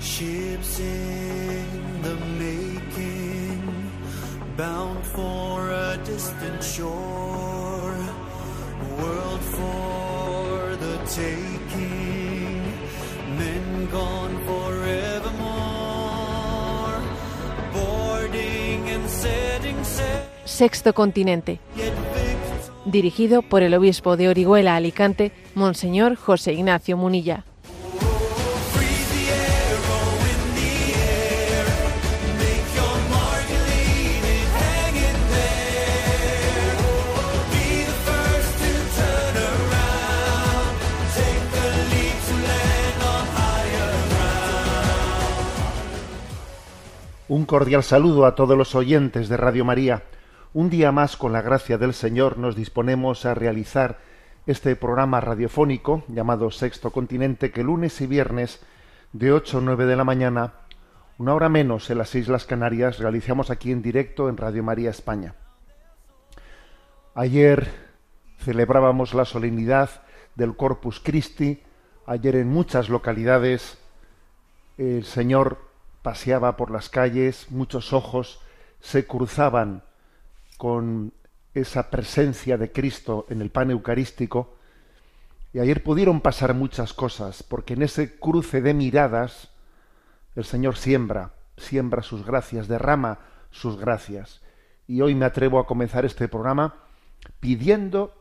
Ships in the making, bound for a distant shore, world for the taking, men gone forevermore, boarding and setting sail. Sexto Continente, dirigido por el obispo de Orihuela Alicante, Monseñor José Ignacio Munilla. Un cordial saludo a todos los oyentes de Radio María. Un día más, con la gracia del Señor, nos disponemos a realizar este programa radiofónico llamado Sexto Continente, que lunes y viernes de 8 a 9 de la mañana, una hora menos en las Islas Canarias, realizamos aquí en directo en Radio María España. Ayer celebrábamos la solemnidad del Corpus Christi. Ayer en muchas localidades el Señor paseaba por las calles, muchos ojos se cruzaban con esa presencia de Cristo en el pan eucarístico. Y ayer pudieron pasar muchas cosas, porque en ese cruce de miradas el Señor siembra, siembra sus gracias, derrama sus gracias. Y hoy me atrevo a comenzar este programa pidiendo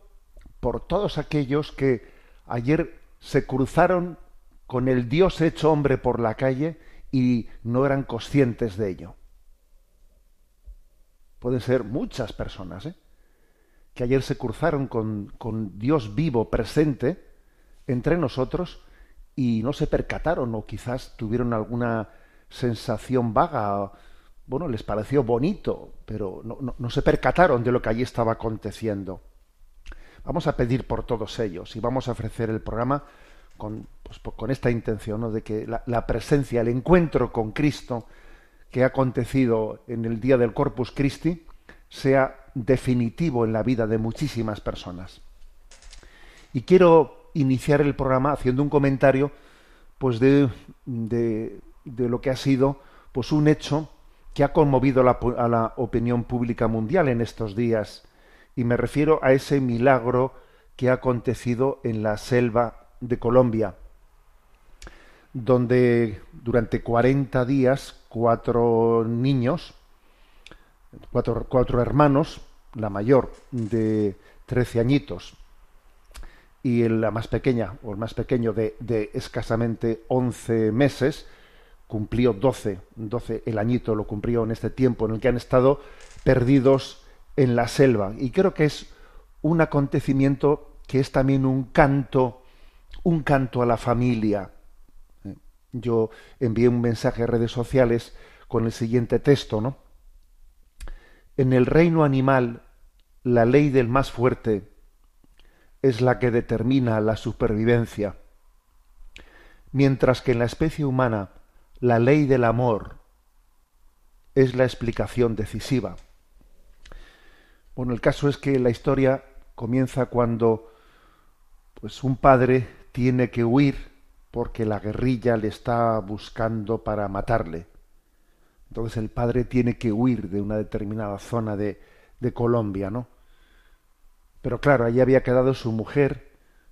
por todos aquellos que ayer se cruzaron con el Dios hecho hombre por la calle y no eran conscientes de ello. Pueden ser muchas personas, ¿eh? que ayer se cruzaron con, con Dios vivo, presente, entre nosotros, y no se percataron, o quizás tuvieron alguna sensación vaga, bueno, les pareció bonito, pero no, no- no se percataron de lo que allí estaba aconteciendo. Vamos a pedir por todos ellos y vamos a ofrecer el programa con, pues, con esta intención de que la, presencia, el encuentro con Cristo que ha acontecido en el día del Corpus Christi sea definitivo en la vida de muchísimas personas. Y quiero iniciar el programa haciendo un comentario pues de, lo que ha sido pues un hecho que ha conmovido a la opinión pública mundial en estos días. Y me refiero a ese milagro que ha acontecido en la selva de Colombia, donde durante 40 días cuatro niños, cuatro, cuatro hermanos, la mayor de 13 añitos y la más pequeña, o el más pequeño de, de escasamente 11 meses, cumplió 12, 12, el añito lo cumplió en este tiempo en el que han estado perdidos en la selva. Y creo que es un acontecimiento que es también un canto, un canto a la familia. Yo envié un mensaje a redes sociales con el siguiente texto, ¿no? En el reino animal, la ley del más fuerte es la que determina la supervivencia, mientras que en la especie humana la ley del amor es la explicación decisiva. Bueno, el caso es que la historia comienza cuando pues un padre tiene que huir porque la guerrilla le está buscando para matarle. Entonces el padre tiene que huir de una determinada zona de, de Colombia, ¿no? Pero claro, allí había quedado su mujer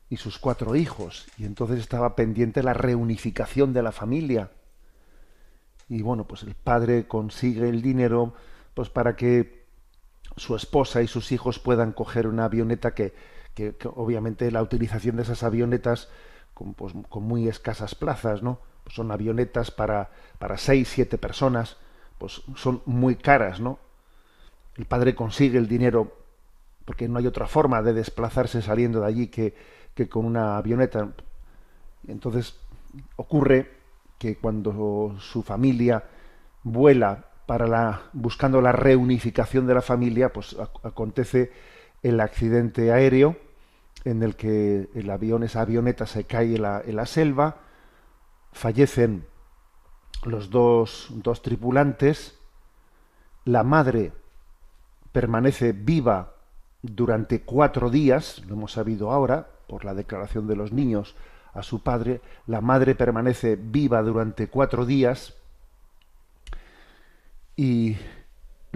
y sus cuatro hijos, y entonces estaba pendiente la reunificación de la familia. Y bueno, pues el padre consigue el dinero pues para que su esposa y sus hijos puedan coger una avioneta que, que- obviamente la utilización de esas avionetas con, pues, con muy escasas plazas, ¿no? Pues son avionetas para, para seis, siete personas, pues son muy caras, ¿no? El padre consigue el dinero porque no hay otra forma de desplazarse saliendo de allí que, que con una avioneta. Entonces ocurre que cuando su familia vuela para la buscando la reunificación de la familia, pues ac- acontece el accidente aéreo en el que el avión, esa avioneta se cae en la, selva, fallecen los dos, dos tripulantes, la madre permanece viva durante cuatro días, lo hemos sabido ahora, por la declaración de los niños a su padre, la madre permanece viva durante cuatro días y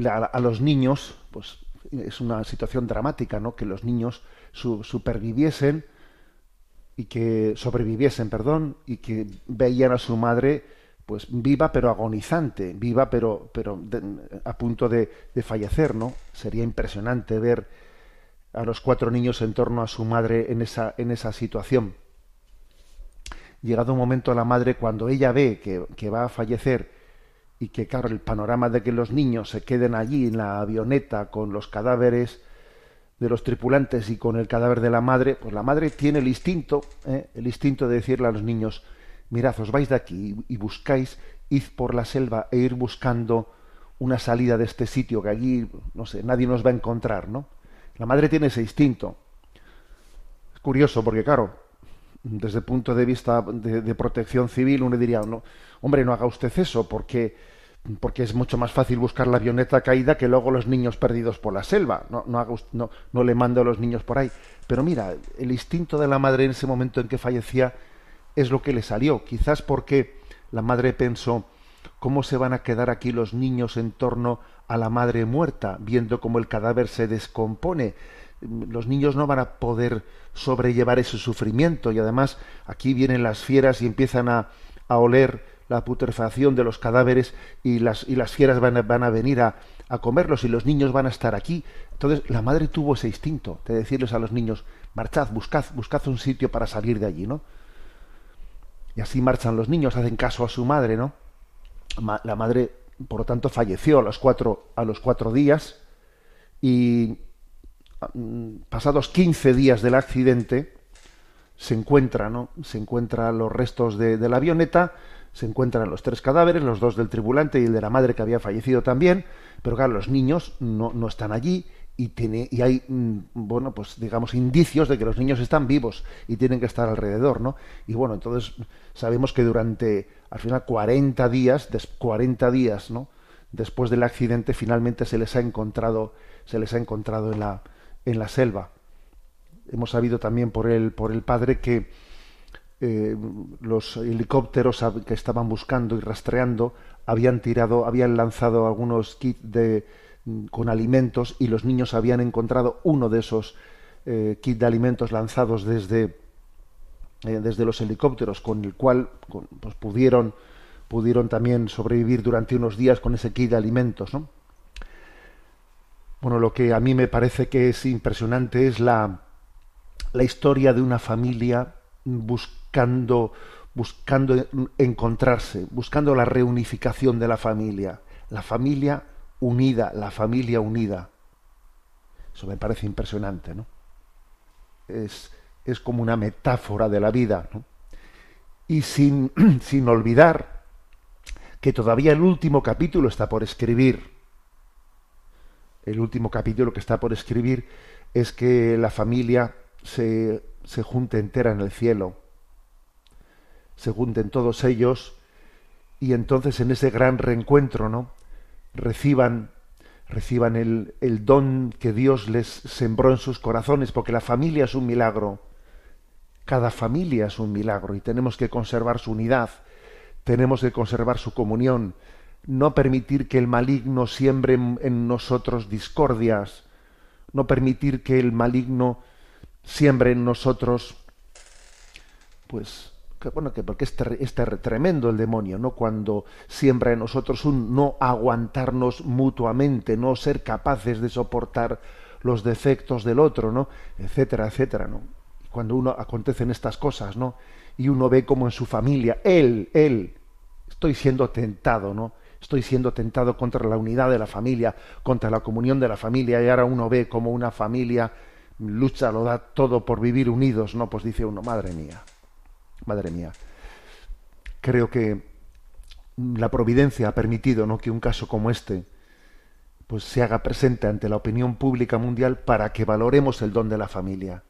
a los niños, pues es una situación dramática, ¿no? Que los niños su- superviviesen y que sobreviviesen, perdón, y que veían a su madre pues viva pero agonizante, viva pero pero a punto de, de fallecer, ¿no? Sería impresionante ver a los cuatro niños en torno a su madre en esa en esa situación. Llegado un momento la madre cuando ella ve que, que va a fallecer y que claro el panorama de que los niños se queden allí en la avioneta con los cadáveres de los tripulantes y con el cadáver de la madre, pues la madre tiene el instinto, ¿eh? el instinto de decirle a los niños, mirad, os vais de aquí y buscáis, id por la selva e ir buscando una salida de este sitio que allí, no sé, nadie nos va a encontrar, ¿no? La madre tiene ese instinto. Es curioso porque, claro, desde el punto de vista de, de protección civil, uno diría, no, hombre, no haga usted eso, porque, porque es mucho más fácil buscar la avioneta caída que luego los niños perdidos por la selva. No, no, no le mando a los niños por ahí. Pero mira, el instinto de la madre en ese momento en que fallecía es lo que le salió. Quizás porque la madre pensó, ¿cómo se van a quedar aquí los niños en torno a la madre muerta, viendo cómo el cadáver se descompone? Los niños no van a poder sobrellevar ese sufrimiento y además aquí vienen las fieras y empiezan a, a oler la putrefacción de los cadáveres y las, y las fieras van a, van a venir a, a comerlos y los niños van a estar aquí. Entonces la madre tuvo ese instinto de decirles a los niños, marchad, buscad, buscad un sitio para salir de allí, ¿no? Y así marchan los niños, hacen caso a su madre, ¿no? La madre, por lo tanto, falleció a los cuatro, a los cuatro días y mm, pasados 15 días del accidente se encuentra, ¿no? Se encuentran los restos de, de la avioneta, se encuentran los tres cadáveres, los dos del tripulante y el de la madre que había fallecido también, pero claro, los niños no, no están allí y tiene y hay mm, bueno pues digamos indicios de que los niños están vivos y tienen que estar alrededor no y bueno entonces sabemos que durante al final 40 días des, 40 días no después del accidente finalmente se les ha encontrado se les ha encontrado en la en la selva. Hemos sabido también por el por el padre que eh, los helicópteros que estaban buscando y rastreando habían tirado, habían lanzado algunos kits de, mm, con alimentos y los niños habían encontrado uno de esos eh, kits de alimentos lanzados desde, eh, desde los helicópteros, con el cual pues pudieron, pudieron también sobrevivir durante unos días con ese kit de alimentos. ¿no? Bueno, lo que a mí me parece que es impresionante es la, la historia de una familia buscando buscando encontrarse, buscando la reunificación de la familia, la familia unida, la familia unida. Eso me parece impresionante, ¿no? Es, es como una metáfora de la vida, ¿no? Y sin, sin olvidar que todavía el último capítulo está por escribir. El último capítulo que está por escribir es que la familia se, se junte entera en el cielo se junten todos ellos y entonces en ese gran reencuentro, ¿no? Reciban, reciban el, el don que Dios les sembró en sus corazones, porque la familia es un milagro. Cada familia es un milagro y tenemos que conservar su unidad, tenemos que conservar su comunión, no permitir que el maligno siembre en, en nosotros discordias, no permitir que el maligno siembre en nosotros, pues, que, bueno, que porque es, tremendo el demonio, ¿no? Cuando siembra en nosotros un no aguantarnos mutuamente, no ser capaces de soportar los defectos del otro, ¿no? Etcétera, etcétera, ¿no? Cuando uno acontecen estas cosas, ¿no? Y uno ve como en su familia, él, él, estoy siendo tentado, ¿no? Estoy siendo tentado contra la unidad de la familia, contra la comunión de la familia, y ahora uno ve como una familia lucha, lo da todo por vivir unidos, ¿no? Pues dice uno, madre mía, madre mía. Creo que la providencia ha permitido, ¿no? Que un caso como este, pues se haga presente ante la opinión pública mundial para que valoremos el don de la familia,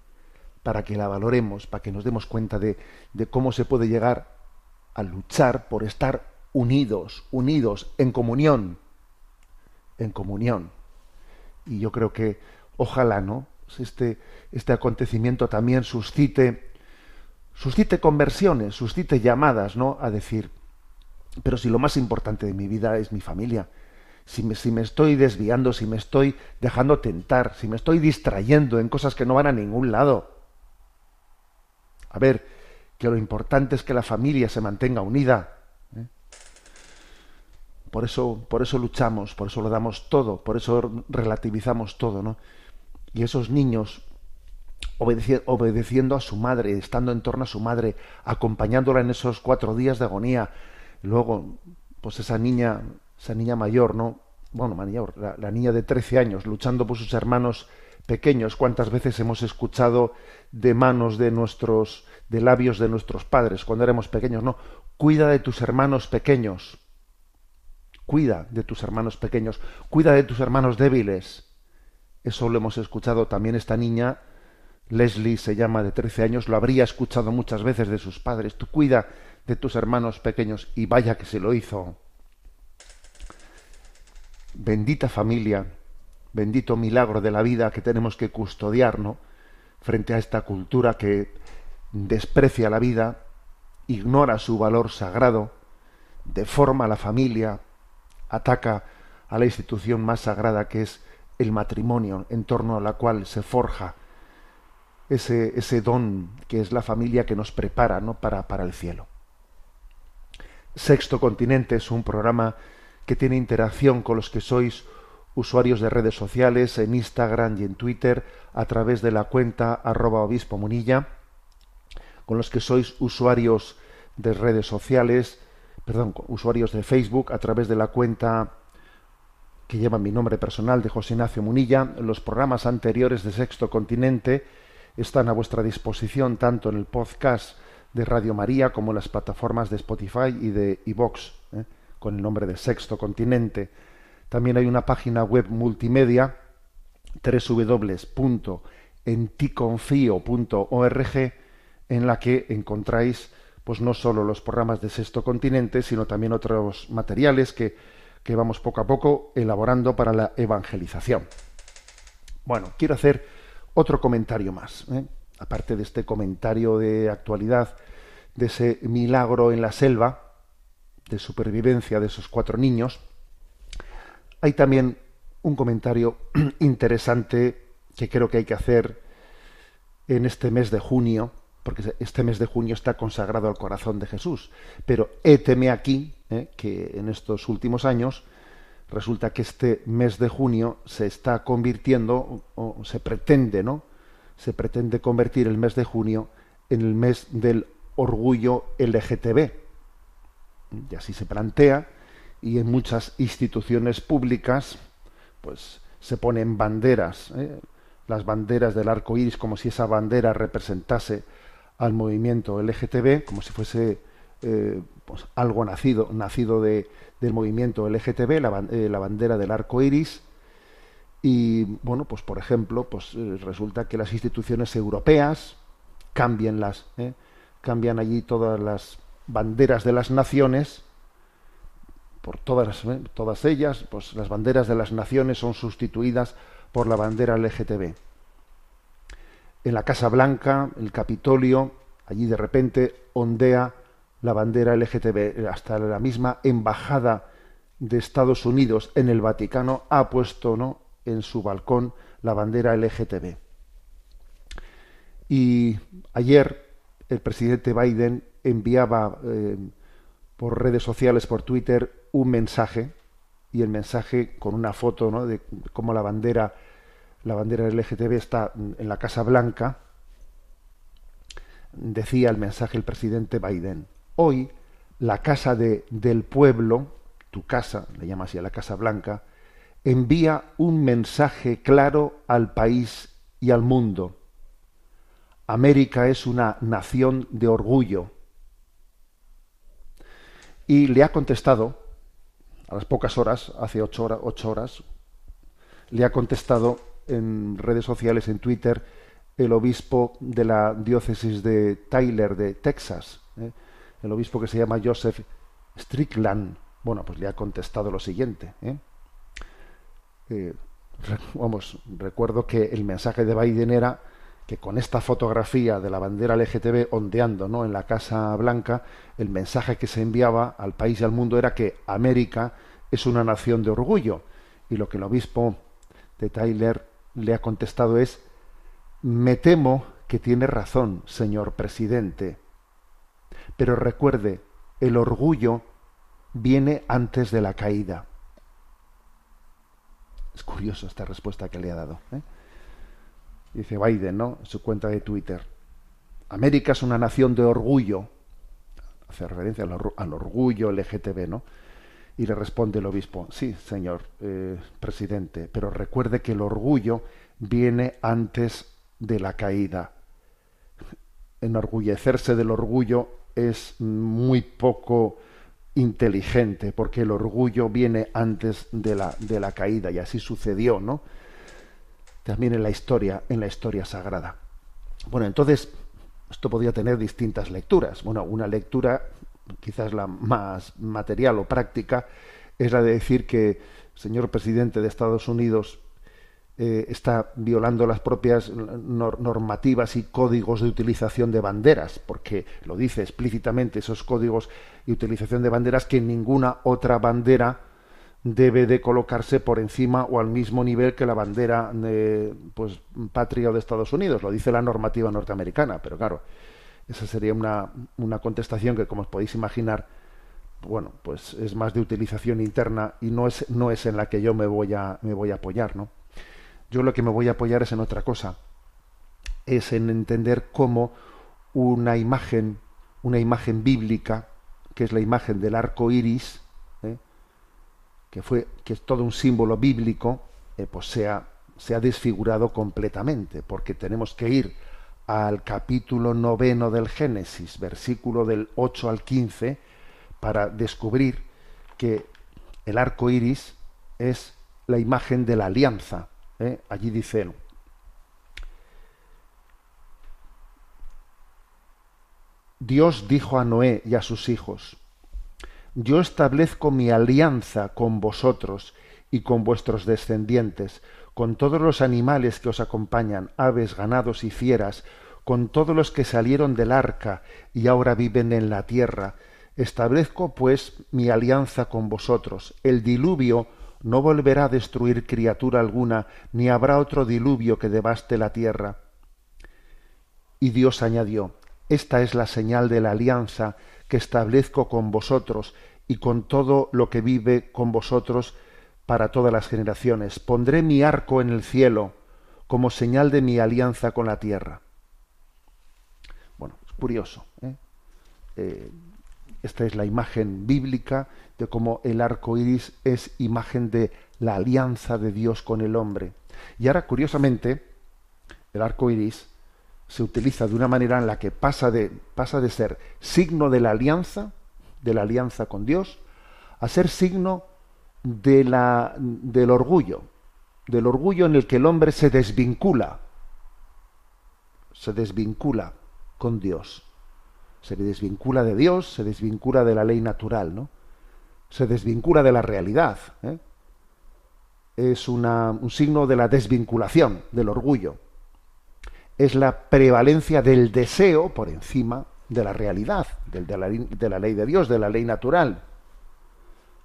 para que la valoremos, para que nos demos cuenta de, de cómo se puede llegar a luchar por estar unidos, unidos, en comunión, en comunión. Y yo creo que ojalá, ¿no? Este, este acontecimiento también suscite, suscite conversiones, suscite llamadas, ¿no? A decir, pero si lo más importante de mi vida es mi familia, si me, si me estoy desviando, si me estoy dejando tentar, si me estoy distrayendo en cosas que no van a ningún lado. A ver, que lo importante es que la familia se mantenga unida. ¿eh? Por eso, por eso luchamos, por eso lo damos todo, por eso relativizamos todo, ¿no? Y esos niños obedeci- obedeciendo a su madre, estando en torno a su madre, acompañándola en esos cuatro días de agonía. Luego, pues esa niña, esa niña mayor, ¿no? Bueno, mayor, la, la niña de 13 años, luchando por sus hermanos pequeños. ¿Cuántas veces hemos escuchado de manos de nuestros, de labios de nuestros padres cuando éramos pequeños? No, cuida de tus hermanos pequeños. Cuida de tus hermanos pequeños. Cuida de tus hermanos débiles. Eso lo hemos escuchado también esta niña, Leslie se llama de 13 años, lo habría escuchado muchas veces de sus padres. Tú cuida de tus hermanos pequeños y vaya que se lo hizo. Bendita familia, bendito milagro de la vida que tenemos que custodiar, ¿no? Frente a esta cultura que desprecia la vida, ignora su valor sagrado, deforma la familia, ataca a la institución más sagrada que es el matrimonio, en torno a la cual se forja ese, ese don que es la familia que nos prepara ¿no? para, para el cielo. Sexto Continente es un programa que tiene interacción con los que sois usuarios de redes sociales en Instagram y en Twitter a través de la cuenta arroba obispo munilla, con los que sois usuarios de redes sociales, perdón, usuarios de Facebook a través de la cuenta que lleva mi nombre personal de José Ignacio Munilla. Los programas anteriores de Sexto Continente están a vuestra disposición tanto en el podcast de Radio María como en las plataformas de Spotify y de iVox, ¿eh? con el nombre de Sexto Continente. También hay una página web multimedia www.enticonfio.org en la que encontráis pues no solo los programas de Sexto Continente, sino también otros materiales que, que vamos poco a poco elaborando para la evangelización. Bueno, quiero hacer otro comentario más, ¿eh? aparte de este comentario de actualidad, de ese milagro en la selva, de supervivencia de esos cuatro niños, hay también un comentario interesante que creo que hay que hacer en este mes de junio, porque este mes de junio está consagrado al corazón de Jesús. Pero héteme aquí ¿eh? que en estos últimos años resulta que este mes de junio se está convirtiendo, o, se pretende, ¿no? Se pretende convertir el mes de junio en el mes del orgullo LGTB. Y así se plantea, y en muchas instituciones públicas, pues se ponen banderas, ¿eh? las banderas del arco iris, como si esa bandera representase al movimiento LGTB, como si fuese eh, pues algo nacido, nacido de, del movimiento LGTB, la, eh, la, bandera del arco iris. Y bueno, pues por ejemplo, pues eh, resulta que las instituciones europeas cambian las, cambian allí todas las banderas de las naciones por todas, todas ellas, pues las banderas de las naciones son sustituidas por la bandera LGTB. En la Casa Blanca, el Capitolio, allí de repente ondea la bandera LGTB. Hasta la misma embajada de Estados Unidos en el Vaticano ha puesto ¿no? en su balcón la bandera LGTB. Y ayer el presidente Biden enviaba eh, por redes sociales, por Twitter, un mensaje y el mensaje con una foto ¿no? de cómo la bandera la bandera LGTB está en la Casa Blanca decía el mensaje el presidente Biden hoy la casa de, del pueblo tu casa le llama así a la Casa Blanca envía un mensaje claro al país y al mundo América es una nación de orgullo y le ha contestado a las pocas horas, hace ocho, hora, ocho horas, le ha contestado en redes sociales, en Twitter, el obispo de la diócesis de Tyler, de Texas, ¿eh? El obispo que se llama Joseph Strickland. Bueno, pues le ha contestado lo siguiente. ¿eh? Eh, vamos, recuerdo que el mensaje de Biden era que con esta fotografía de la bandera LGTB ondeando ¿no? en la Casa Blanca, el mensaje que se enviaba al país y al mundo era que América es una nación de orgullo. Y lo que el obispo de Tyler le ha contestado es, me temo que tiene razón, señor presidente. Pero recuerde, el orgullo viene antes de la caída. Es curioso esta respuesta que le ha dado. ¿eh? Dice Biden, ¿no? En su cuenta de Twitter. América es una nación de orgullo. Hace referencia al, al orgullo LGTB, ¿no? Y le responde el obispo, sí, señor eh, presidente, pero recuerde que el orgullo viene antes de la caída. Enorgullecerse del orgullo es muy poco inteligente, porque el orgullo viene antes de la, de la caída, y así sucedió, ¿no? También en la historia, en la historia sagrada. Bueno, entonces, esto podría tener distintas lecturas. Bueno, una lectura, quizás la más material o práctica, es la de decir que señor presidente de Estados Unidos eh, está violando las propias nor- normativas y códigos de utilización de banderas, porque lo dice explícitamente esos códigos y utilización de banderas que ninguna otra bandera debe de colocarse por encima o al mismo nivel que la bandera de, pues patria de Estados Unidos, lo dice la normativa norteamericana, pero claro, esa sería una, una contestación que como os podéis imaginar, bueno, pues es más de utilización interna y no es, no es en la que yo me voy a, me voy a apoyar, ¿no? Yo lo que me voy a apoyar es en otra cosa, es en entender cómo una imagen, una imagen bíblica, que es la imagen del arco iris, ¿eh? que fue, que es todo un símbolo bíblico, eh, pues se ha, se ha desfigurado completamente, porque tenemos que ir al capítulo noveno del Génesis, versículo del 8 al 15, para descubrir que el arco iris es la imagen de la alianza. ¿Eh? Allí dice, Dios dijo a Noé y a sus hijos, Yo establezco mi alianza con vosotros y con vuestros descendientes, con todos los animales que os acompañan, aves, ganados y fieras, con todos los que salieron del arca y ahora viven en la tierra. Establezco, pues, mi alianza con vosotros. El diluvio no volverá a destruir criatura alguna, ni habrá otro diluvio que devaste la tierra. Y Dios añadió, Esta es la señal de la alianza que establezco con vosotros y con todo lo que vive con vosotros para todas las generaciones. Pondré mi arco en el cielo como señal de mi alianza con la tierra. Bueno, es curioso. ¿eh? Eh, esta es la imagen bíblica de cómo el arco iris es imagen de la alianza de Dios con el hombre. Y ahora, curiosamente, el arco iris se utiliza de una manera en la que pasa de, pasa de ser signo de la alianza, de la alianza con Dios, a ser signo de la, del orgullo, del orgullo en el que el hombre se desvincula, se desvincula con Dios, se desvincula de Dios, se desvincula de la ley natural, ¿no? Se desvincula de la realidad. ¿eh? Es una, un signo de la desvinculación, del orgullo es la prevalencia del deseo por encima de la realidad, del- de, la, de la ley de Dios, de la ley natural.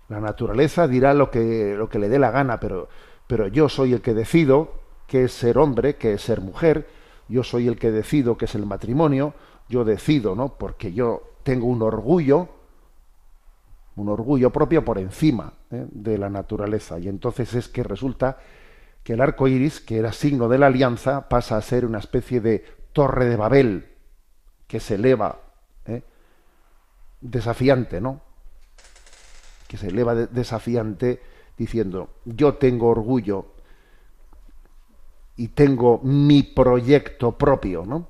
La naturaleza dirá lo que, lo que le dé la gana, pero, pero yo soy el que decido qué es ser hombre, qué es ser mujer, yo soy el que decido qué es el matrimonio, yo decido, ¿no? Porque yo tengo un orgullo, un orgullo propio por encima ¿eh? de la naturaleza. Y entonces es que resulta que el arco iris, que era signo de la alianza, pasa a ser una especie de torre de Babel que se eleva, ¿eh? desafiante, ¿no? Que se eleva de- desafiante diciendo, yo tengo orgullo y tengo mi proyecto propio, ¿no?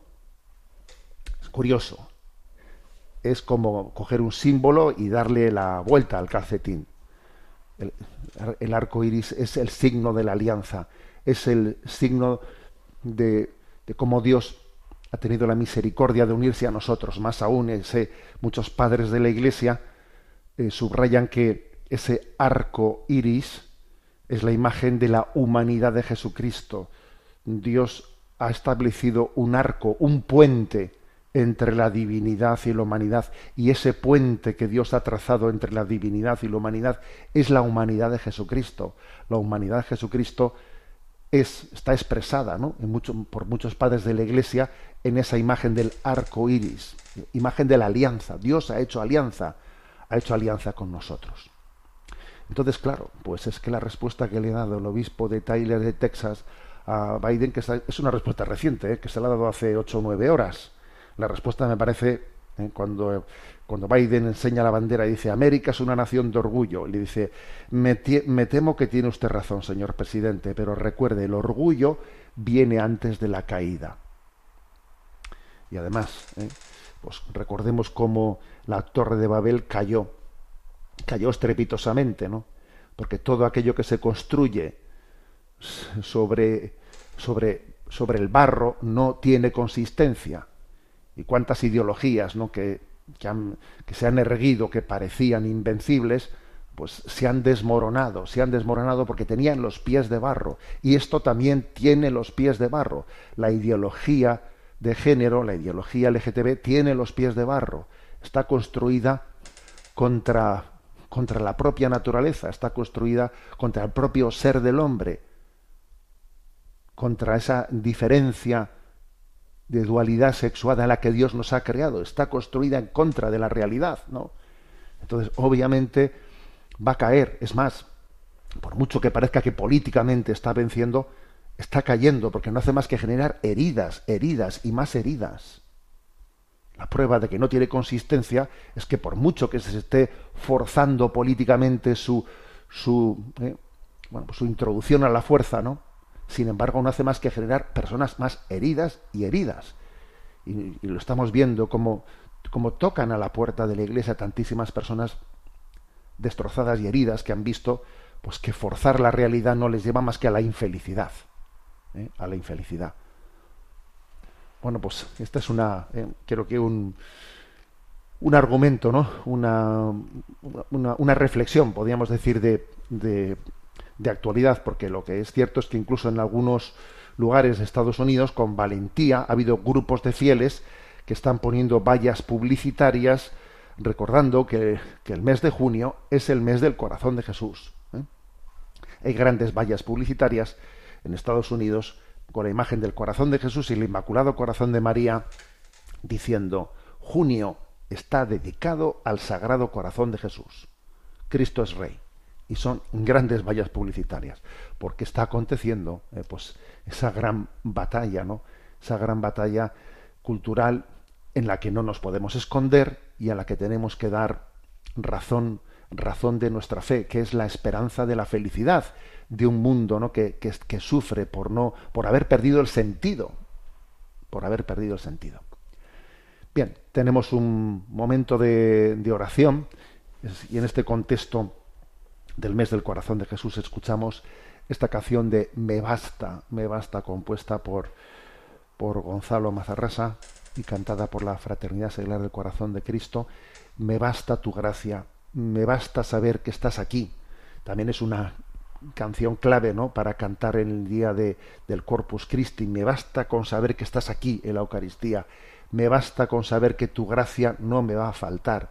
Curioso. Es como coger un símbolo y darle la vuelta al calcetín. El, arco iris es el signo de la alianza, es el signo de, de cómo Dios ha tenido la misericordia de unirse a nosotros. Más aún, ese, muchos padres de la Iglesia eh, subrayan que ese arco iris es la imagen de la humanidad de Jesucristo. Dios ha establecido un arco, un puente entre la divinidad y la humanidad, y ese puente que Dios ha trazado entre la divinidad y la humanidad es la humanidad de Jesucristo. La humanidad de Jesucristo es, está expresada en por muchos padres de la Iglesia en esa imagen del arco iris, imagen de la alianza. Dios ha hecho alianza, ha hecho alianza con nosotros. Entonces, claro, pues es que la respuesta que le ha dado el obispo de Tyler de Texas a Biden, que es una respuesta reciente, ¿eh? que se la ha dado hace ocho o nueve horas. La respuesta me parece ¿eh? cuando, cuando Biden enseña la bandera y dice América es una nación de orgullo. Le dice me temo que tiene usted razón, señor presidente, pero recuerde el orgullo viene antes de la caída. Y además, ¿eh? pues recordemos cómo la torre de Babel cayó, cayó estrepitosamente, ¿no? Porque todo aquello que se construye sobre, sobre, sobre el barro no tiene consistencia. Y cuántas ideologías ¿no? que, que, se han erguido, que parecían invencibles, pues se han desmoronado, se han desmoronado porque tenían los pies de barro. Y esto también tiene los pies de barro. La ideología de género, la ideología LGTB, tiene los pies de barro. Está construida contra, contra la propia naturaleza, está construida contra el propio ser del hombre, contra esa diferencia de dualidad sexual en la que Dios nos ha creado, está construida en contra de la realidad, ¿no? Entonces, obviamente, va a caer. Es más, por mucho que parezca que políticamente está venciendo, está cayendo, porque no hace más que generar heridas, heridas y más heridas. La prueba de que no tiene consistencia es que por mucho que se esté forzando políticamente su, su, eh, bueno, pues su introducción a la fuerza, ¿no? Sin embargo, no hace más que generar personas más heridas y heridas. Y, lo estamos viendo como, como tocan a la puerta de la iglesia tantísimas personas destrozadas y heridas que han visto pues que forzar la realidad no les lleva más que a la infelicidad. ¿eh? A la infelicidad. Bueno, pues esta es una, eh, creo que un, un argumento, ¿no? Una, una, una reflexión, podríamos decir, de, de, de actualidad, porque lo que es cierto es que incluso en algunos lugares de Estados Unidos, con valentía, ha habido grupos de fieles que están poniendo vallas publicitarias recordando que, que el mes de junio es el mes del corazón de Jesús. ¿eh? Hay grandes vallas publicitarias en Estados Unidos con la imagen del corazón de Jesús y el Inmaculado Corazón de María, diciendo, junio está dedicado al Sagrado Corazón de Jesús. Cristo es Rey. Y son grandes vallas publicitarias, porque está aconteciendo eh, pues, esa gran batalla, ¿no? Esa gran batalla cultural en la que no nos podemos esconder y a la que tenemos que dar razón, razón de nuestra fe, que es la esperanza de la felicidad de un mundo ¿no? que, que, sufre por no, por haber perdido el sentido, por haber perdido el sentido. Bien, tenemos un momento de oración y en este contexto del mes del corazón de Jesús escuchamos esta canción de Me basta, me basta, compuesta por, por Gonzalo Mazarrasa y cantada por la Fraternidad Seglar del Corazón de Cristo. Me basta tu gracia, me basta saber que estás aquí. También es una canción clave ¿no? para cantar en el día de, del Corpus Christi. Me basta con saber que estás aquí en la Eucaristía. Me basta con saber que tu gracia no me va a faltar.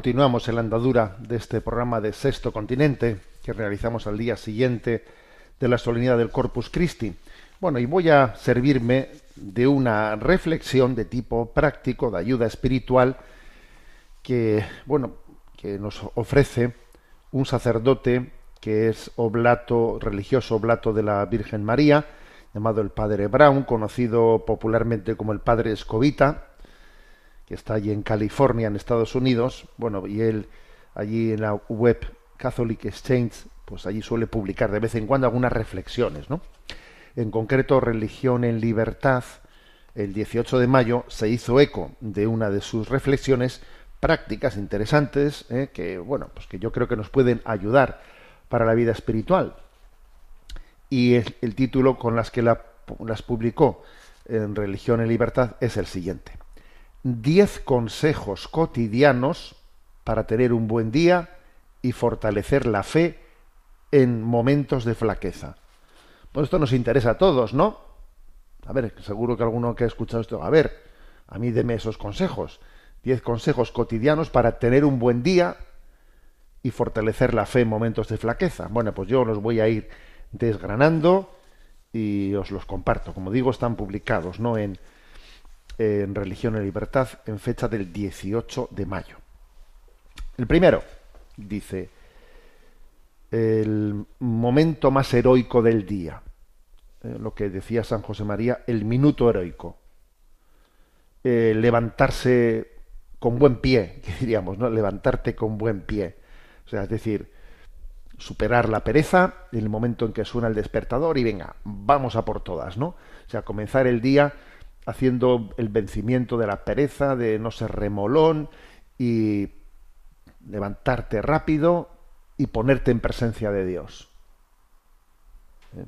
Continuamos en la andadura de este programa de Sexto Continente que realizamos al día siguiente de la solemnidad del Corpus Christi. Bueno, y voy a servirme de una reflexión de tipo práctico, de ayuda espiritual, que, bueno, que nos ofrece un sacerdote que es oblato, religioso oblato de la Virgen María, llamado el Padre Brown, conocido popularmente como el Padre Escobita, que está allí en California, en Estados Unidos. Bueno, y él allí en la web Catholic Exchange, pues allí suele publicar de vez en cuando algunas reflexiones, ¿no? En concreto, Religión en Libertad, el 18 de mayo se hizo eco de una de sus reflexiones prácticas interesantes, ¿eh? que bueno, pues que yo creo que nos pueden ayudar para la vida espiritual. Y el, título con las que la- las publicó en Religión en Libertad es el siguiente: Diez consejos cotidianos para tener un buen día y fortalecer la fe en momentos de flaqueza. Pues esto nos interesa a todos, ¿no? A ver, seguro que alguno que ha escuchado esto, a ver, a mí deme esos consejos. Diez consejos cotidianos para tener un buen día y fortalecer la fe en momentos de flaqueza. Bueno, pues yo los voy a ir desgranando y os los comparto. Como digo, están publicados, ¿no? En, en Religión y Libertad en fecha del 18 de mayo. El primero dice, el momento más heroico del día, eh, lo que decía San José María, el minuto heroico. Eh, levantarse con buen pie, diríamos, ¿no? Levantarte con buen pie. O sea, es decir, superar la pereza en el momento en que suena el despertador y venga, vamos a por todas, ¿no? O sea, comenzar el día haciendo el vencimiento de la pereza, de no ser remolón y levantarte rápido y ponerte en presencia de Dios. ¿Eh?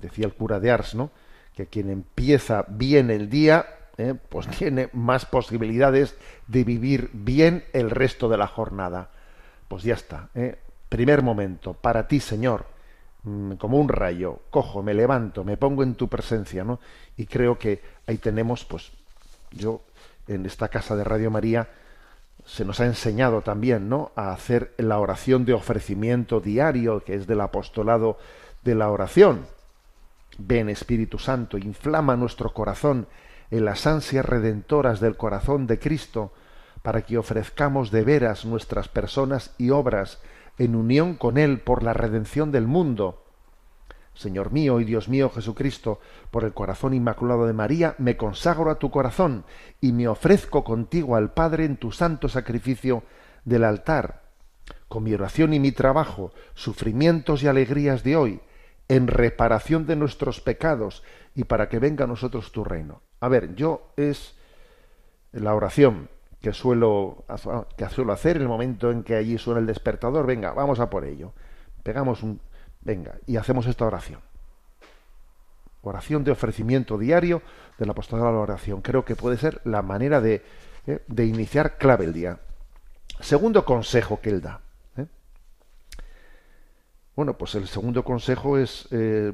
Decía el cura de Ars, ¿no? Que quien empieza bien el día, ¿eh? pues tiene más posibilidades de vivir bien el resto de la jornada. Pues ya está. ¿eh? Primer momento, para ti, Señor, como un rayo, cojo, me levanto, me pongo en tu presencia, ¿no? Y creo que ahí tenemos, pues, yo en esta casa de Radio María se nos ha enseñado también, ¿no? A hacer la oración de ofrecimiento diario, que es del apostolado de la oración. Ven Espíritu Santo, inflama nuestro corazón en las ansias redentoras del corazón de Cristo, para que ofrezcamos de veras nuestras personas y obras en unión con Él por la redención del mundo. Señor mío y Dios mío Jesucristo, por el corazón inmaculado de María, me consagro a tu corazón y me ofrezco contigo al Padre en tu santo sacrificio del altar, con mi oración y mi trabajo, sufrimientos y alegrías de hoy, en reparación de nuestros pecados y para que venga a nosotros tu reino. A ver, yo es la oración que suelo, que suelo hacer en el momento en que allí suena el despertador. Venga, vamos a por ello. Pegamos un, venga, y hacemos esta oración. Oración de ofrecimiento diario del apostolado a la oración. Creo que puede ser la manera de, eh, de iniciar clave el día. Segundo consejo que él da. ¿eh? Bueno, pues el segundo consejo es, eh,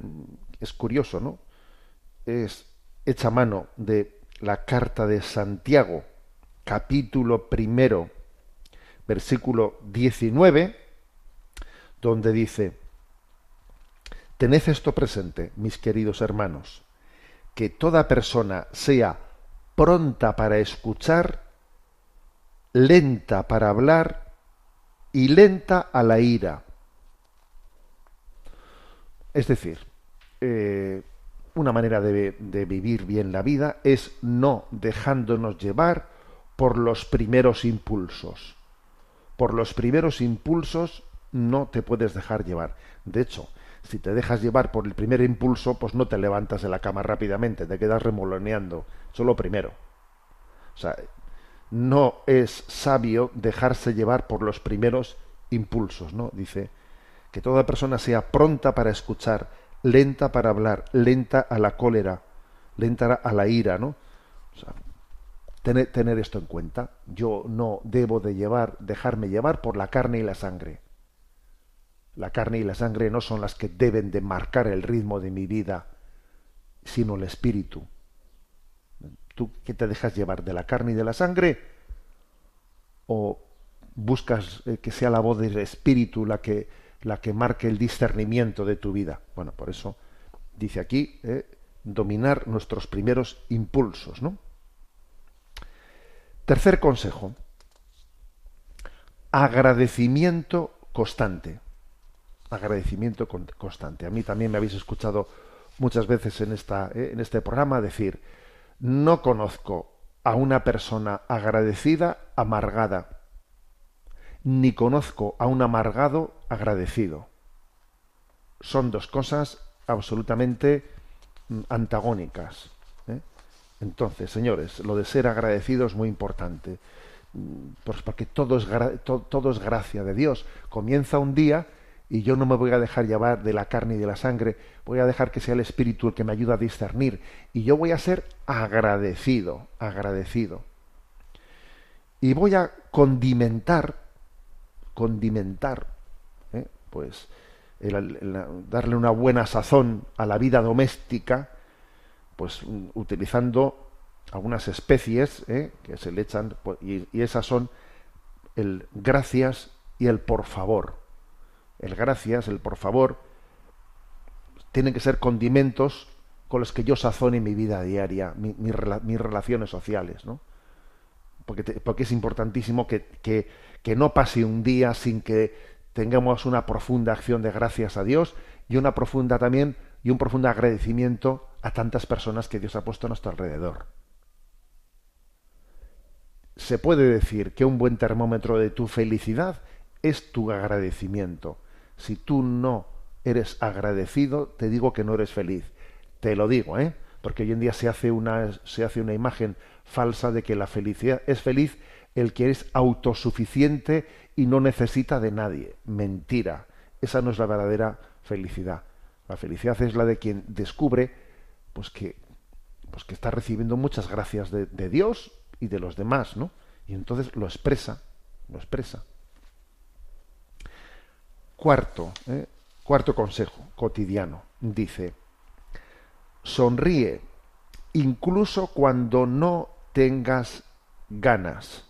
es curioso, ¿no? Es hecha mano de la carta de Santiago, capítulo primero, versículo 19, donde dice, Tened esto presente, mis queridos hermanos, que toda persona sea pronta para escuchar, lenta para hablar y lenta a la ira. Es decir, eh, una manera de, de vivir bien la vida es no dejándonos llevar por los primeros impulsos. Por los primeros impulsos no te puedes dejar llevar. De hecho, si te dejas llevar por el primer impulso, pues no te levantas de la cama rápidamente, te quedas remoloneando. Eso lo primero. O sea, no es sabio dejarse llevar por los primeros impulsos, ¿no? Dice que toda persona sea pronta para escuchar, lenta para hablar, lenta a la cólera, lenta a la ira, ¿no? O sea, tener, esto en cuenta. Yo no debo de llevar, dejarme llevar por la carne y la sangre. La carne y la sangre no son las que deben de marcar el ritmo de mi vida, sino el espíritu. ¿Tú qué te dejas llevar de la carne y de la sangre? ¿O buscas eh, que sea la voz del espíritu la que, la que marque el discernimiento de tu vida? Bueno, por eso dice aquí, eh, dominar nuestros primeros impulsos, ¿no? Tercer consejo, agradecimiento constante agradecimiento constante. A mí también me habéis escuchado muchas veces en, esta, eh, en este programa decir, no conozco a una persona agradecida amargada, ni conozco a un amargado agradecido. Son dos cosas absolutamente mm, antagónicas. Entonces, señores, lo de ser agradecido es muy importante, mm, pues porque todo es, todo es gracia de Dios. Comienza un día y yo no me voy a dejar llevar de la carne y de la sangre, voy a dejar que sea el Espíritu el que me ayude a discernir y yo voy a ser agradecido, agradecido. Y voy a condimentar, condimentar, ¿eh? pues darle una buena sazón a la vida doméstica, pues utilizando algunas especies ¿eh? que se le echan pues, y, esas son el gracias y el por favor el gracias, el por favor, tienen que ser condimentos con los que yo sazone mi vida diaria, mi, mi, mis relaciones sociales, ¿no? Porque, porque es importantísimo que, que, que, no pase un día sin que tengamos una profunda acción de gracias a Dios y una profunda también y un profundo agradecimiento a tantas personas que Dios ha puesto a nuestro alrededor. Se puede decir que un buen termómetro de tu felicidad es tu agradecimiento Si tú no eres agradecido, te digo que no eres feliz. Te lo digo, ¿eh? Porque hoy en día se hace una, se hace una imagen falsa de que la felicidad es feliz el que es autosuficiente y no necesita de nadie. Mentira. Esa no es la verdadera felicidad. La felicidad es la de quien descubre pues que, pues que está recibiendo muchas gracias de, de Dios y de los demás, ¿no? Y entonces lo expresa, lo expresa. Cuarto, ¿eh? cuarto consejo cotidiano, dice, sonríe incluso cuando no tengas ganas.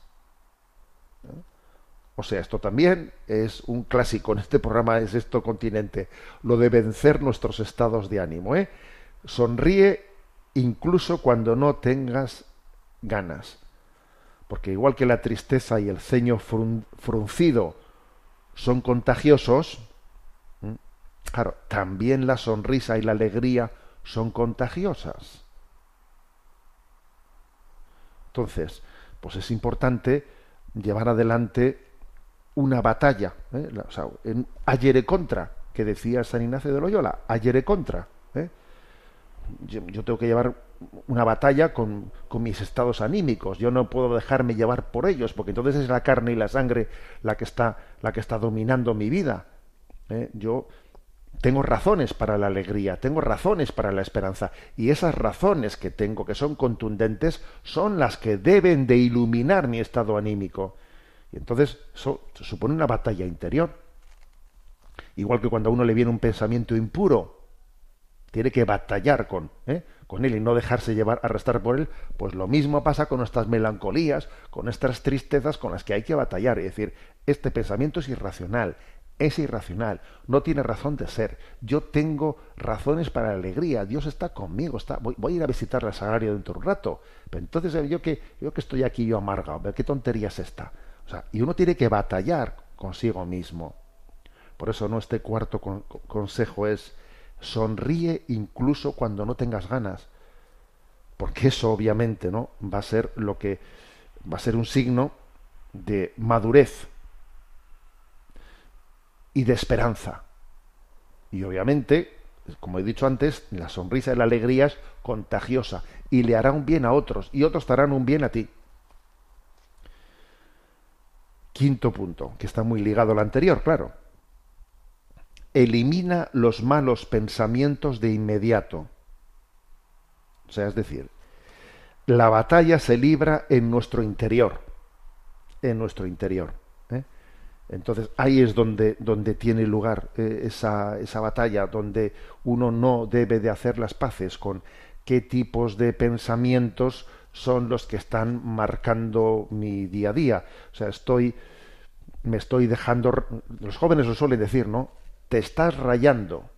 O sea, esto también es un clásico en este programa, es esto continente, lo de vencer nuestros estados de ánimo. ¿eh? Sonríe incluso cuando no tengas ganas. Porque igual que la tristeza y el ceño frun- fruncido son contagiosos, claro, también la sonrisa y la alegría son contagiosas. Entonces, pues es importante llevar adelante una batalla, ¿eh? Ayere contra, que decía San Ignacio de Loyola, ayere contra. ¿eh? Yo, yo tengo que llevar una batalla con, con mis estados anímicos. Yo no puedo dejarme llevar por ellos, porque entonces es la carne y la sangre la que está, la que está dominando mi vida. ¿eh? Yo tengo razones para la alegría, tengo razones para la esperanza, y esas razones que tengo, que son contundentes, son las que deben de iluminar mi estado anímico. Y entonces eso supone una batalla interior. Igual que cuando a uno le viene un pensamiento impuro, tiene que batallar con, ¿eh? con él y no dejarse llevar, arrastrar por él, pues lo mismo pasa con nuestras melancolías, con nuestras tristezas con las que hay que batallar. Es decir, este pensamiento es irracional, es irracional, no tiene razón de ser. Yo tengo razones para la alegría, Dios está conmigo, voy, a ir a visitar la Sagrario dentro de un rato. Pero entonces eh, yo que, yo que estoy aquí yo amargado, qué tontería es esta. Y uno tiene que batallar consigo mismo. Por eso no este cuarto con- con- consejo es sonríe incluso cuando no tengas ganas. Porque eso obviamente, ¿no? va a ser lo que va a ser un signo de madurez y de esperanza. Y obviamente, como he dicho antes, la sonrisa y la alegría es contagiosa y le hará un bien a otros y otros te harán un bien a ti. Quinto punto, que está muy ligado al anterior, claro. Elimina los malos pensamientos de inmediato. O sea, es decir, la batalla se libra en nuestro interior. En nuestro interior. ¿eh? Entonces ahí es donde, donde tiene lugar eh, esa, esa batalla, donde uno no debe de hacer las paces con qué tipos de pensamientos son los que están marcando mi día a día. O sea, estoy, me estoy dejando, los jóvenes lo suelen decir, ¿no? Te estás rayando.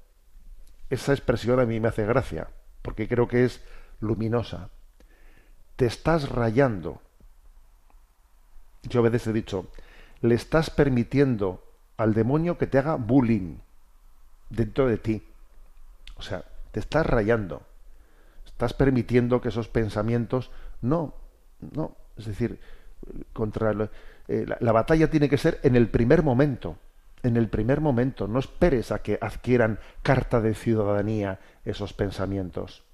Esa expresión a mí me hace gracia, porque creo que es luminosa. Te estás rayando. Yo a veces he dicho, le estás permitiendo al demonio que te haga bullying dentro de ti. O sea, te estás rayando. Estás permitiendo que esos pensamientos no, no, es decir, contra eh, la, la batalla tiene que ser en el primer momento, en el primer momento. No esperes a que adquieran carta de ciudadanía esos pensamientos.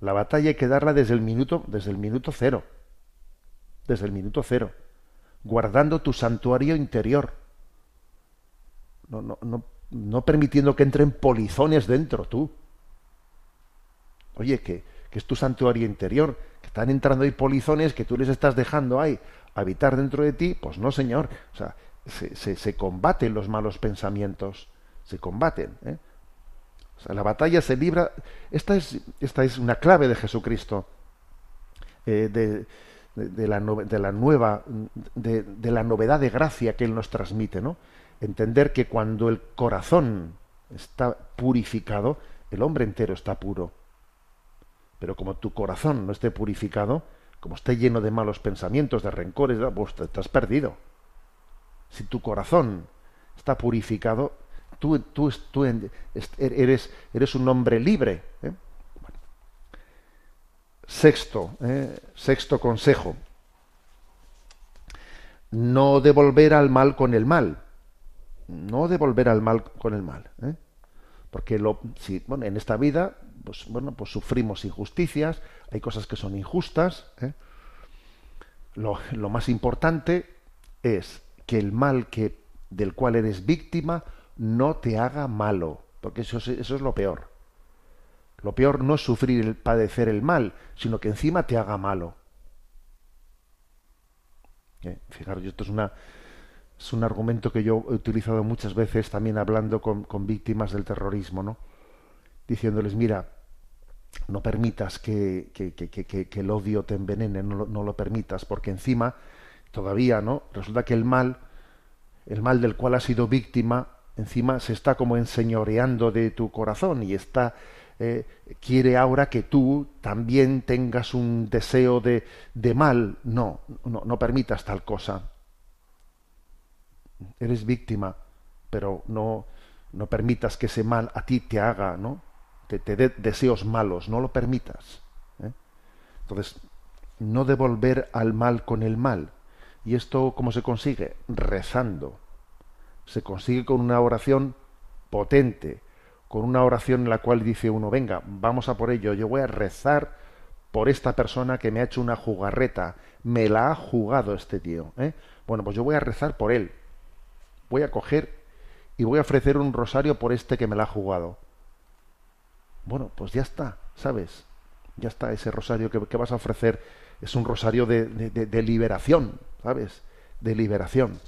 La batalla hay que darla desde el minuto, desde el minuto cero, desde el minuto cero, guardando tu santuario interior, no, no, no, no permitiendo que entren polizones dentro tú. Oye, que, que es tu santuario interior, que están entrando ahí polizones que tú les estás dejando ahí habitar dentro de ti, pues no, señor. O sea, se, se, combaten los malos pensamientos, se combaten. ¿eh? O sea, la batalla se libra. Esta es, esta es una clave de Jesucristo, eh, de, de, la, de la nueva, de la novedad de gracia que Él nos transmite, ¿no? Entender que cuando el corazón está purificado, el hombre entero está puro. Pero como tu corazón no esté purificado, como esté lleno de malos pensamientos, de rencores, pues te, perdido. Si tu corazón está purificado, tú, es- eres, eres un hombre libre. ¿eh? Sexto, ¿eh? sexto consejo. No devolver al mal con el mal. no devolver al mal con el mal, ¿eh? porque lo, si, bueno, en esta vida, pues bueno, pues sufrimos injusticias, hay cosas que son injustas. ¿eh? Lo, más importante es que el mal que del cual eres víctima no te haga malo, porque eso es, eso es lo peor. Lo peor no es sufrir el padecer el mal, sino que encima te haga malo. Eh, Fijaros, esto es una es un argumento que yo he utilizado muchas veces también hablando con, con víctimas del terrorismo, ¿no? Diciéndoles, mira, no permitas que, que, que, que- el odio te envenene, no lo, no lo permitas, porque encima todavía, ¿no? Resulta que el mal, el mal del cual has sido víctima, encima se está como enseñoreando de tu corazón y está eh, quiere ahora que tú también tengas un deseo de, de mal. No, no, no permitas tal cosa. Eres víctima, pero no, no permitas que ese mal a ti te haga, ¿no? Te, te dé deseos malos, no lo permitas. ¿eh? Entonces, no devolver al mal con el mal. ¿Y esto cómo se consigue? Rezando. Se consigue con una oración potente, con una oración en la cual dice uno, venga, vamos a por ello, yo voy a rezar por esta persona que me ha hecho una jugarreta, me la ha jugado este tío. ¿eh? Bueno, pues yo voy a rezar por él. Voy a coger y voy a ofrecer un rosario por este que me la ha jugado. Bueno, pues ya está, ¿sabes? Ya está, ese rosario que, vas a ofrecer es un rosario de liberación, ¿sabes? De liberación.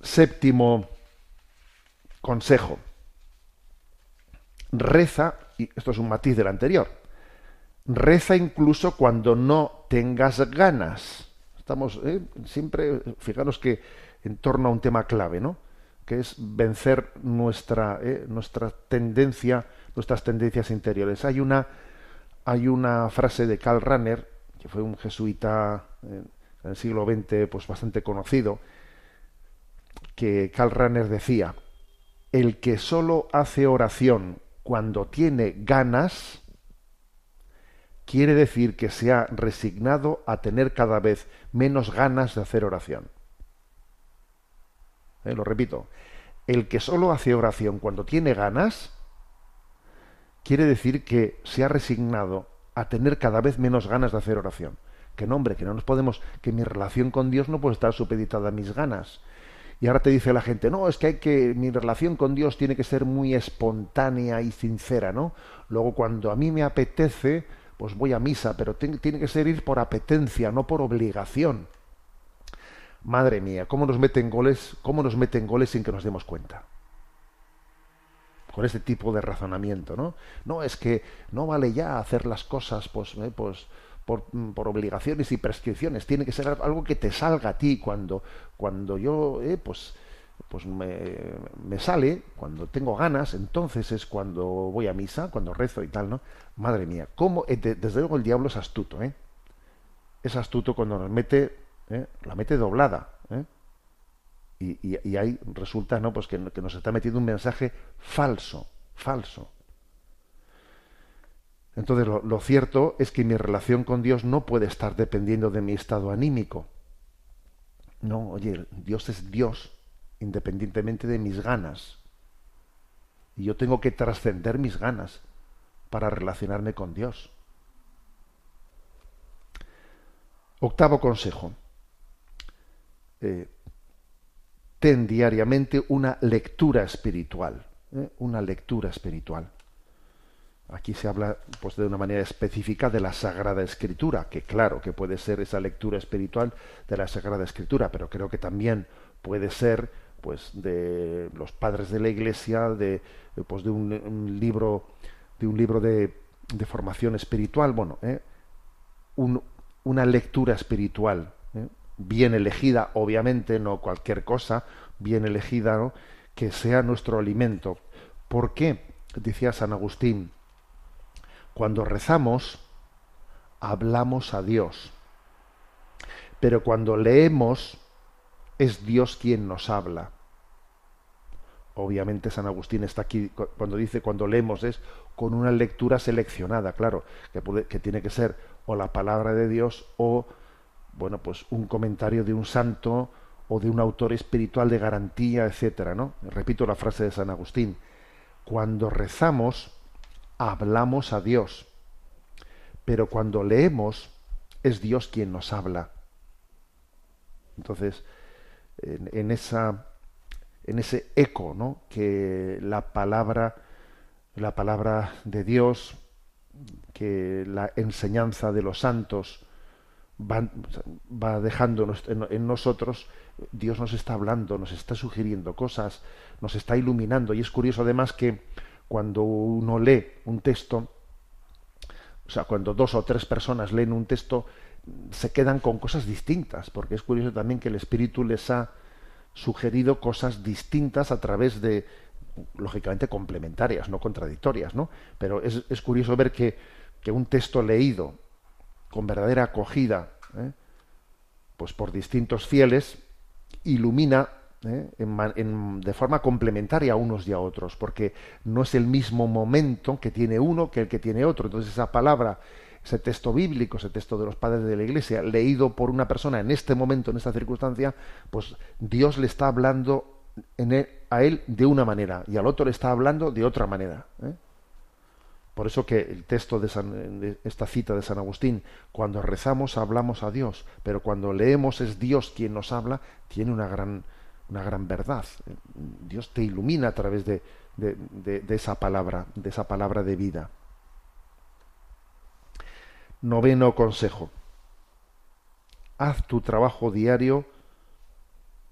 Séptimo consejo. Reza, y esto es un matiz del anterior, reza incluso cuando no tengas ganas. Estamos ¿eh? siempre, fijaros que en torno a un tema clave, ¿no? Que es vencer nuestra, ¿eh? nuestra tendencia, nuestras tendencias interiores. Hay una, hay una frase de Karl Rahner, que fue un jesuita eh, en el siglo XX, pues bastante conocido, que Karl Rahner decía, el que solo hace oración cuando tiene ganas, quiere decir que se ha resignado a tener cada vez menos ganas de hacer oración. Eh, Lo repito, el que solo hace oración cuando tiene ganas, quiere decir que se ha resignado a tener cada vez menos ganas de hacer oración. Que no, hombre, que no nos podemos, que mi relación con Dios no puede estar supeditada a mis ganas. Y ahora te dice la gente, no, es que hay que, mi relación con Dios tiene que ser muy espontánea y sincera, ¿no? Luego cuando a mí me apetece, pues voy a misa, pero tiene que ser ir por apetencia, no por obligación. Madre mía, cómo nos meten goles, cómo nos meten goles sin que nos demos cuenta. Con este tipo de razonamiento, ¿no? No, es que no vale ya hacer las cosas, pues, eh, pues por, mm, por obligaciones y prescripciones. Tiene que ser algo que te salga a ti cuando, cuando yo, eh, pues, pues me, me sale, cuando tengo ganas, entonces es cuando voy a misa, cuando rezo y tal, ¿no? Madre mía, cómo, eh, de- desde luego el diablo es astuto, ¿eh? Es astuto cuando nos mete, ¿eh? la mete doblada, ¿eh? y, y- ahí resulta no pues que, que nos está metiendo un mensaje falso falso. Entonces lo cierto es que mi relación con Dios no puede estar dependiendo de mi estado anímico. No oye Dios es Dios independientemente de mis ganas. Y yo tengo que trascender mis ganas para relacionarme con Dios. Octavo consejo Eh, ten diariamente una lectura espiritual, ¿eh? una lectura espiritual. Aquí se habla pues de una manera específica de la Sagrada Escritura, que claro que puede ser esa lectura espiritual de la Sagrada Escritura, pero creo que también puede ser pues de los padres de la Iglesia, de pues de un, libro de un libro de, formación espiritual, bueno, ¿eh? un- una lectura espiritual, ¿eh? Bien elegida, obviamente, no cualquier cosa, bien elegida, que sea nuestro alimento. ¿Por qué? Decía San Agustín, cuando rezamos, hablamos a Dios, pero cuando leemos, es Dios quien nos habla. Obviamente San Agustín está aquí cu- cuando dice cuando leemos es con una lectura seleccionada, claro, que, que tiene que ser o la palabra de Dios o bueno, pues un comentario de un santo o de un autor espiritual de garantía, etcétera, ¿no? Repito la frase de San Agustín. Cuando rezamos, hablamos a Dios. Pero cuando leemos, es Dios quien nos habla. Entonces, en, esa en ese eco, ¿no? que la palabra la palabra de Dios, que la enseñanza de los santos va, va dejando en, nosotros, Dios nos está hablando, nos está sugiriendo cosas, nos está iluminando. Y es curioso además que cuando uno lee un texto, o sea, cuando dos o tres personas leen un texto, se quedan con cosas distintas, porque es curioso también que el Espíritu les ha sugerido cosas distintas a través de, lógicamente, complementarias, no contradictorias, ¿no? Pero es, es curioso ver que, que, un texto leído con verdadera acogida, ¿eh? pues por distintos fieles, ilumina ¿eh? en, en, de forma complementaria a unos y a otros, porque no es el mismo momento que tiene uno que el que tiene otro. Entonces esa palabra ese texto bíblico, ese texto de los padres de la Iglesia, leído por una persona en este momento, en esta circunstancia, pues Dios le está hablando él, a él de una manera y al otro le está hablando de otra manera. ¿eh? Por eso que el texto de, San, de, esta cita de San Agustín, cuando rezamos hablamos a Dios, pero cuando leemos es Dios quien nos habla, tiene una gran, una gran verdad. Dios te ilumina a través de, de, esa palabra, de esa palabra de vida. Noveno consejo. Haz tu trabajo diario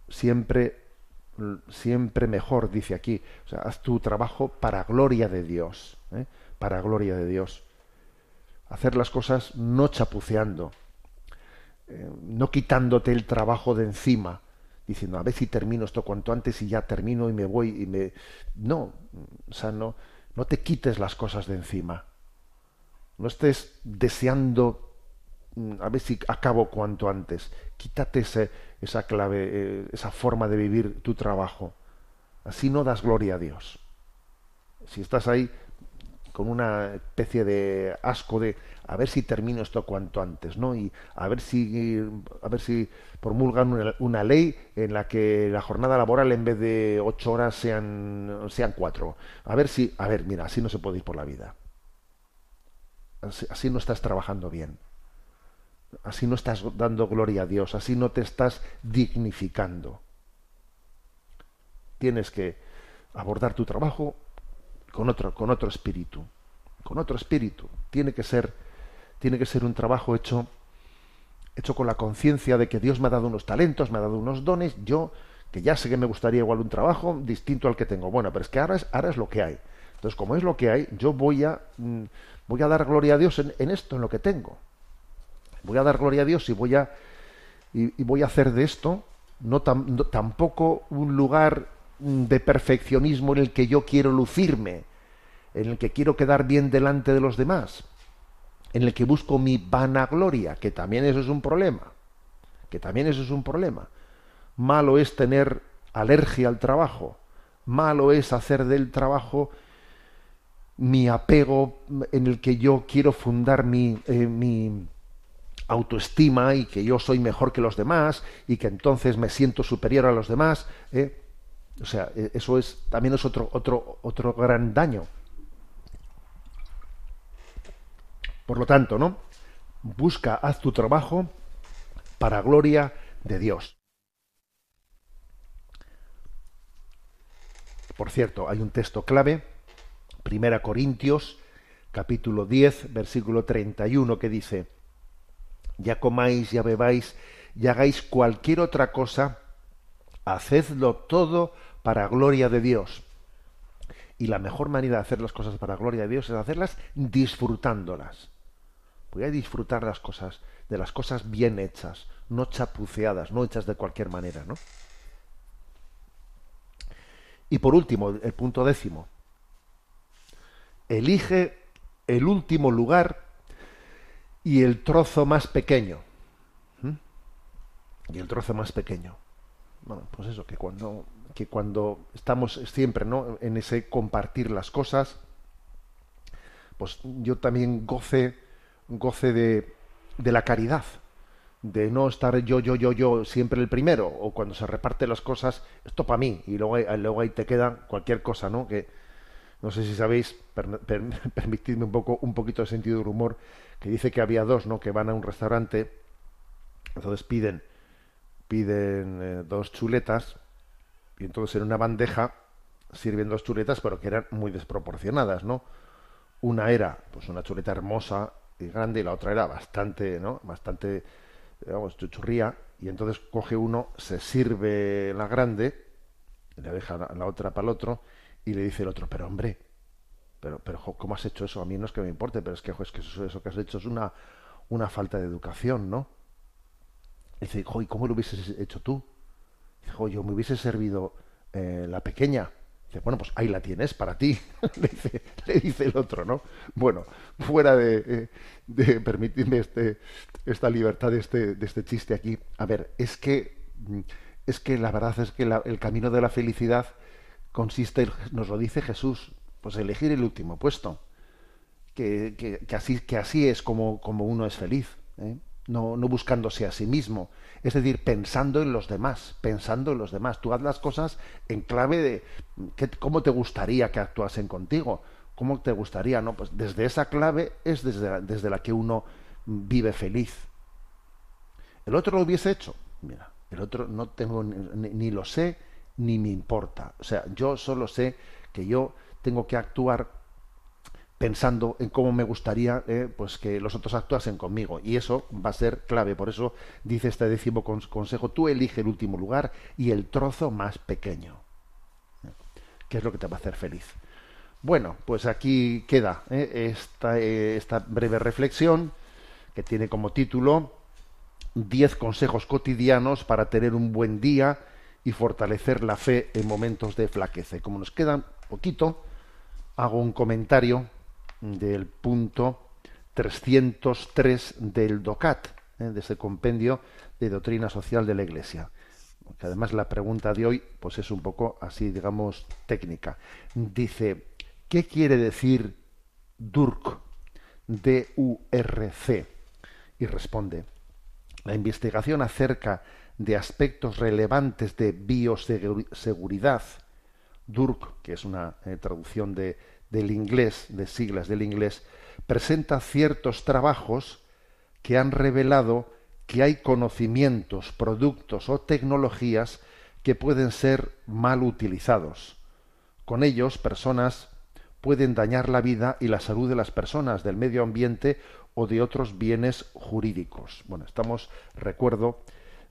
siempre, siempre mejor, dice aquí. O sea, haz tu trabajo para gloria de Dios. ¿eh? Para gloria de Dios. Hacer las cosas no chapuceando, eh, no quitándote el trabajo de encima, diciendo a ver si termino esto cuanto antes y ya termino y me voy y me. No, o sea, no, te quites las cosas de encima no estés deseando mm, a ver si acabo cuanto antes. Quítate ese, esa clave, eh, esa forma de vivir tu trabajo. Así no das gloria a Dios. Si estás ahí con una especie de asco de a ver si termino esto cuanto antes, ¿no? Y a ver si a ver si promulgan una, ley en la que la jornada laboral en vez de ocho horas sean sean cuatro. A ver si, a ver, mira, así no se puede ir por la vida así no estás trabajando bien. Así no estás dando gloria a Dios, así no te estás dignificando. Tienes que abordar tu trabajo con otro, con otro espíritu, con otro espíritu. Tiene que ser, tiene que ser un trabajo hecho, hecho con la conciencia de que Dios me ha dado unos talentos, me ha dado unos dones. Yo, que ya sé que me gustaría igual un trabajo distinto al que tengo. Bueno, pero es que ahora es, ahora es lo que hay. Entonces, como es lo que hay, yo voy a voy a dar gloria a Dios en, esto, en lo que tengo. Voy a dar gloria a Dios y voy a, y, voy a hacer de esto no, no, tampoco un lugar de perfeccionismo en el que yo quiero lucirme, en el que quiero quedar bien delante de los demás, en el que busco mi vanagloria, que también eso es un problema, que también eso es un problema. Malo es tener alergia al trabajo, malo es hacer del trabajo mi apego en el que yo quiero fundar mi, eh, mi, autoestima y que yo soy mejor que los demás y que entonces me siento superior a los demás. ¿eh? O sea, eso es también es otro, otro, otro gran daño. Por lo tanto, ¿no? Busca, haz tu trabajo para gloria de Dios. Por cierto, hay un texto clave Primera Corintios, capítulo 10, versículo 31, que dice, ya comáis, ya bebáis, y hagáis cualquier otra cosa, hacedlo todo para gloria de Dios. Y la mejor manera de hacer las cosas para gloria de Dios es hacerlas disfrutándolas. Voy a disfrutar las cosas, de las cosas bien hechas, no chapuceadas, no hechas de cualquier manera, ¿no? Y por último, el punto décimo, elige el último lugar y el trozo más pequeño. ¿Mm? Y el trozo más pequeño. Bueno, pues eso, que cuando, que cuando estamos siempre ¿no? en ese compartir las cosas, pues yo también goce, goce de, de la caridad, de no estar yo, yo, yo, yo siempre el primero, o cuando se reparte las cosas, esto para mí, y luego, luego ahí te queda cualquier cosa, ¿no? Que no sé si sabéis, per- permitidme un poco, un poquito de sentido del humor, que dice que había dos, ¿no? Que van a un restaurante, entonces piden, piden eh, dos chuletas, y entonces en una bandeja sirven dos chuletas, pero que eran muy desproporcionadas, ¿no? Una era, pues, una chuleta hermosa y grande, y la otra era bastante, ¿no? Bastante, digamos, chuchurría, y entonces coge uno, se sirve la grande, le deja la, otra para el otro, y le dice el otro, pero hombre, pero, pero ¿cómo has hecho eso? A mí no es que me importe, pero es que, jo, es que eso, eso que has hecho es una, una falta de educación, ¿no? Dice, ¿y cómo lo hubieses hecho tú? Dice, yo me hubiese servido eh, la pequeña. Dice, bueno, pues ahí la tienes para ti, le, dice, le dice el otro, ¿no? Bueno, fuera de, eh, de permitirme este, esta libertad de este, de este chiste aquí. A ver, es que, mm, es que la verdad es que el camino de la felicidad consiste, nos lo dice Jesús, pues elegir el último puesto que, que- que así, que así es como, como uno es feliz, ¿eh? No, no buscándose a sí mismo, es decir, pensando en los demás, pensando en los demás. Tú haz las cosas en clave de ¿qué- cómo te gustaría que actuasen contigo, cómo te gustaría, ¿no? Pues desde esa clave es desde la, desde la que uno vive feliz. ¿El otro lo hubiese hecho? Mira, el otro no tengo ni- ni lo sé ni me importa. O sea, yo solo sé que yo tengo que actuar pensando en cómo me gustaría eh, pues que los otros actuasen conmigo. Y eso va a ser clave. Por eso dice este décimo cons- consejo tú elige el último lugar y el trozo más pequeño. Que es lo que te va a hacer feliz bueno pues aquí queda eh, esta, eh, esta breve reflexión que tiene como título 10 consejos cotidianos para tener un buen día y fortalecer la fe en momentos de flaqueza. Y como nos queda poquito, hago un comentario del punto 303 del DOCAT, ¿eh? de ese compendio de doctrina social de la Iglesia. Que además la pregunta de hoy pues es un poco así, digamos, técnica. Dice, ¿qué quiere decir DURC? D-U-R-C. Y responde, la investigación acerca de aspectos relevantes de bioseguridad, DURC, que es una eh, traducción de, del inglés, de siglas del inglés, presenta ciertos trabajos que han revelado que hay conocimientos, productos o tecnologías que pueden ser mal utilizados. Con ellos, personas pueden dañar la vida y la salud de las personas, del medio ambiente o de otros bienes jurídicos. Bueno, estamos, recuerdo,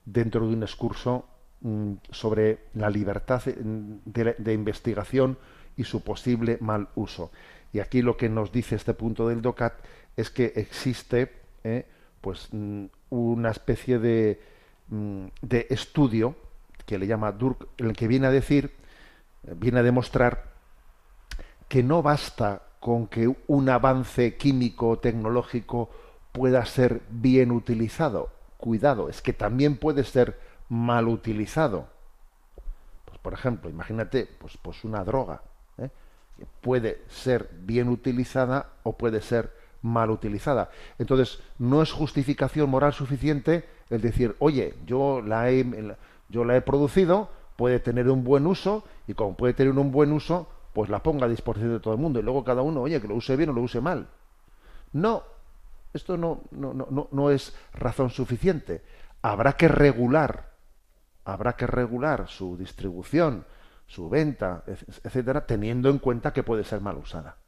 dentro de un excurso mm, sobre la libertad mm, de, de investigación y su posible mal uso. Y aquí lo que nos dice este punto del DOCAT es que existe eh, pues mm, una especie de, mm, de estudio que le llama DURC, en el que viene a decir, eh, viene a demostrar que no basta con que un avance químico o tecnológico pueda ser bien utilizado. Cuidado, es que también puede ser mal utilizado. Pues, por ejemplo, imagínate, pues, pues una droga, puede ser bien utilizada o puede ser mal utilizada. Entonces, no es justificación moral suficiente el decir, oye, yo la he, yo la he producido, puede tener un buen uso, y como puede tener un buen uso, pues la ponga a disposición de todo el mundo, y luego cada uno, oye, que lo use bien o lo use mal. No, esto no, no, no, no es razón suficiente. Habrá que regular, habrá que regular su distribución, su venta, etcétera, teniendo en cuenta que puede ser mal usada.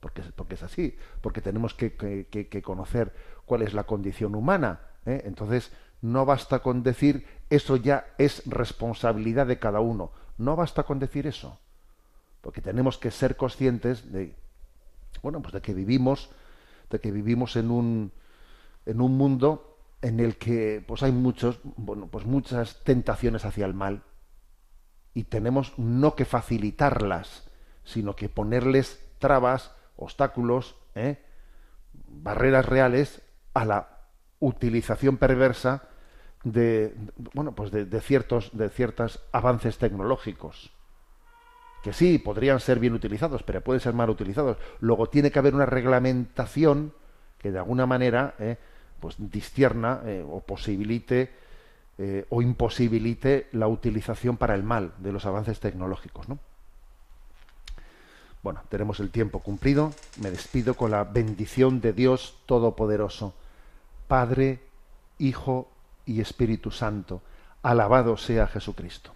Porque, es así, porque tenemos que conocer cuál es la condición humana. ¿eh? Entonces, no basta con decir eso ya es responsabilidad de cada uno. No basta con decir eso. Porque tenemos que ser conscientes de, bueno, pues de que vivimos, de que vivimos en un, en un mundo en el que pues hay muchos, bueno, pues muchas tentaciones hacia el mal y tenemos no que facilitarlas, sino que ponerles trabas, obstáculos, ¿eh? barreras reales a la utilización perversa de bueno pues de, ciertos de ciertos avances tecnológicos que sí podrían ser bien utilizados pero pueden ser mal utilizados luego tiene que haber una reglamentación que de alguna manera ¿eh? pues discierna eh, o posibilite eh, o imposibilite la utilización para el mal de los avances tecnológicos. ¿no? Bueno, tenemos el tiempo cumplido. Me despido con la bendición de Dios Todopoderoso, Padre, Hijo y Espíritu Santo. Alabado sea Jesucristo.